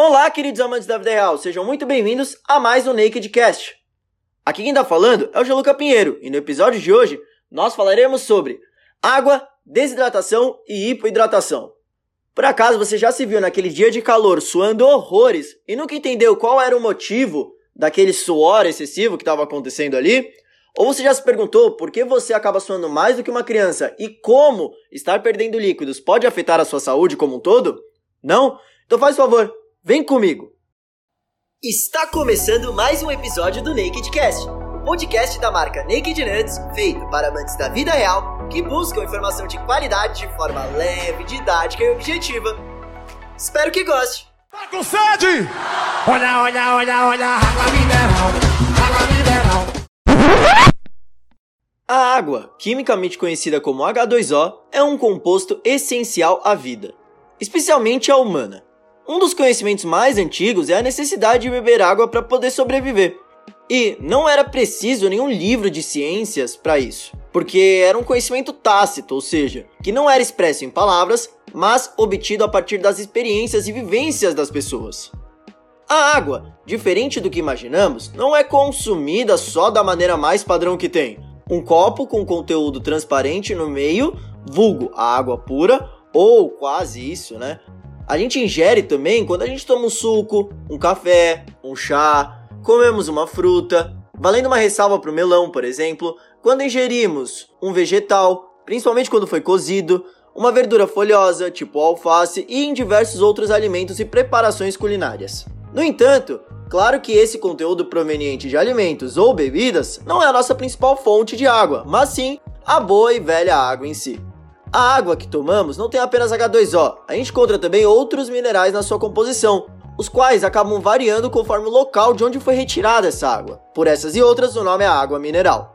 Olá, queridos amantes da vida real, sejam muito bem-vindos a mais um Naked Cast. Aqui quem tá falando é o Geluca Pinheiro e no episódio de hoje nós falaremos sobre água, desidratação e hipoidratação. Por acaso você já se viu naquele dia de calor suando horrores e nunca entendeu qual era o motivo daquele suor excessivo que estava acontecendo ali? Ou você já se perguntou por que você acaba suando mais do que uma criança e como estar perdendo líquidos pode afetar a sua saúde como um todo? Não? Então faz favor, vem comigo! Está começando mais um episódio do Naked Cast, podcast da marca Naked Nuts, feito para amantes da vida real que buscam informação de qualidade de forma leve, didática e objetiva. Espero que goste! Tá com sede? Olha, olha, olha, olha, água mineral, água mineral. A água, quimicamente conhecida como H2O, é um composto essencial à vida, especialmente à humana. Um dos conhecimentos mais antigos é a necessidade de beber água para poder sobreviver. E não era preciso nenhum livro de ciências para isso, porque era um conhecimento tácito, ou seja, que não era expresso em palavras, mas obtido a partir das experiências e vivências das pessoas. A água, diferente do que imaginamos, não é consumida só da maneira mais padrão que tem. Um copo com conteúdo transparente no meio, vulgo a água pura, ou quase isso, né? A gente ingere também quando a gente toma um suco, um café, um chá, comemos uma fruta. Valendo uma ressalva para o melão, por exemplo, quando ingerimos um vegetal, principalmente quando foi cozido, uma verdura folhosa, tipo alface, e em diversos outros alimentos e preparações culinárias. No entanto, claro que esse conteúdo proveniente de alimentos ou bebidas não é a nossa principal fonte de água, mas sim a boa e velha água em si. A água que tomamos não tem apenas H2O, a gente encontra também outros minerais na sua composição, os quais acabam variando conforme o local de onde foi retirada essa água. Por essas e outras, o nome é água mineral.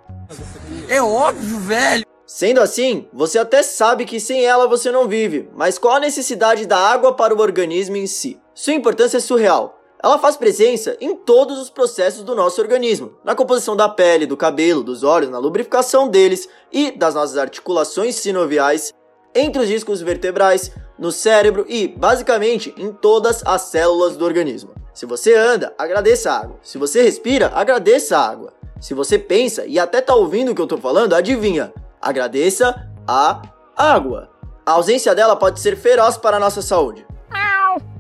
É óbvio, velho. Sendo assim, você até sabe que sem ela você não vive, mas qual a necessidade da água para o organismo em si? Sua importância é surreal. Ela faz presença em todos os processos do nosso organismo, na composição da pele, do cabelo, dos olhos, na lubrificação deles e das nossas articulações sinoviais, entre os discos vertebrais, no cérebro e, basicamente, em todas as células do organismo. Se você anda, agradeça a água. Se você respira, agradeça a água. Se você pensa e até tá ouvindo o que eu tô falando, adivinha? Agradeça a água. A ausência dela pode ser feroz para a nossa saúde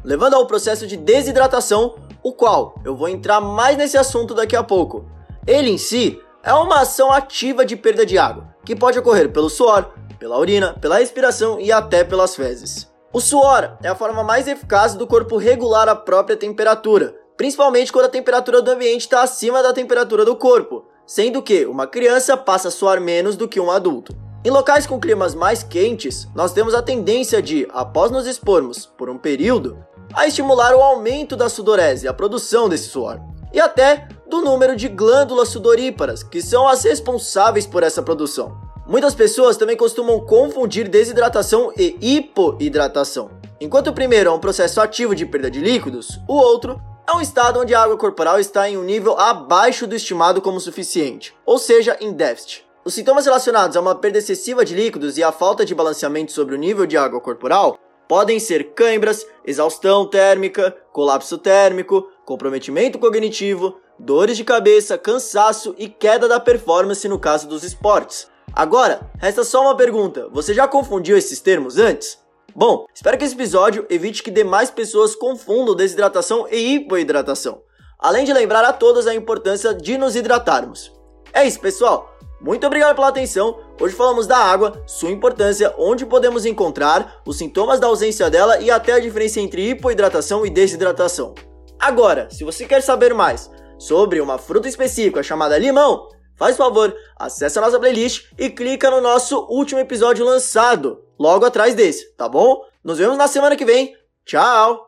levando ao processo de desidratação, o qual eu vou entrar mais nesse assunto daqui a pouco. Ele em si é uma ação ativa de perda de água, que pode ocorrer pelo suor, pela urina, pela respiração e até pelas fezes. O suor é a forma mais eficaz do corpo regular a própria temperatura, principalmente quando a temperatura do ambiente está acima da temperatura do corpo, sendo que uma criança passa a suar menos do que um adulto. Em locais com climas mais quentes, nós temos a tendência de, após nos expormos por um período, a estimular o aumento da sudorese, a produção desse suor, e até do número de glândulas sudoríparas, que são as responsáveis por essa produção. Muitas pessoas também costumam confundir desidratação e hipoidratação. Enquanto o primeiro é um processo ativo de perda de líquidos, o outro é um estado onde a água corporal está em um nível abaixo do estimado como suficiente, ou seja, em déficit. Os sintomas relacionados a uma perda excessiva de líquidos e a falta de balanceamento sobre o nível de água corporal podem ser cãibras, exaustão térmica, colapso térmico, comprometimento cognitivo, dores de cabeça, cansaço e queda da performance no caso dos esportes. Agora, resta só uma pergunta: você já confundiu esses termos antes? Bom, espero que esse episódio evite que demais pessoas confundam desidratação e hipoidratação, além de lembrar a todas a importância de nos hidratarmos. É isso, pessoal. Muito obrigado pela atenção. Hoje falamos da água, sua importância, onde podemos encontrar, os sintomas da ausência dela e até a diferença entre hipoidratação e desidratação. Agora, se você quer saber mais sobre uma fruta específica chamada limão, faz favor, acesse a nossa playlist e clica no nosso último episódio lançado, logo atrás desse, tá bom? Nos vemos na semana que vem. Tchau!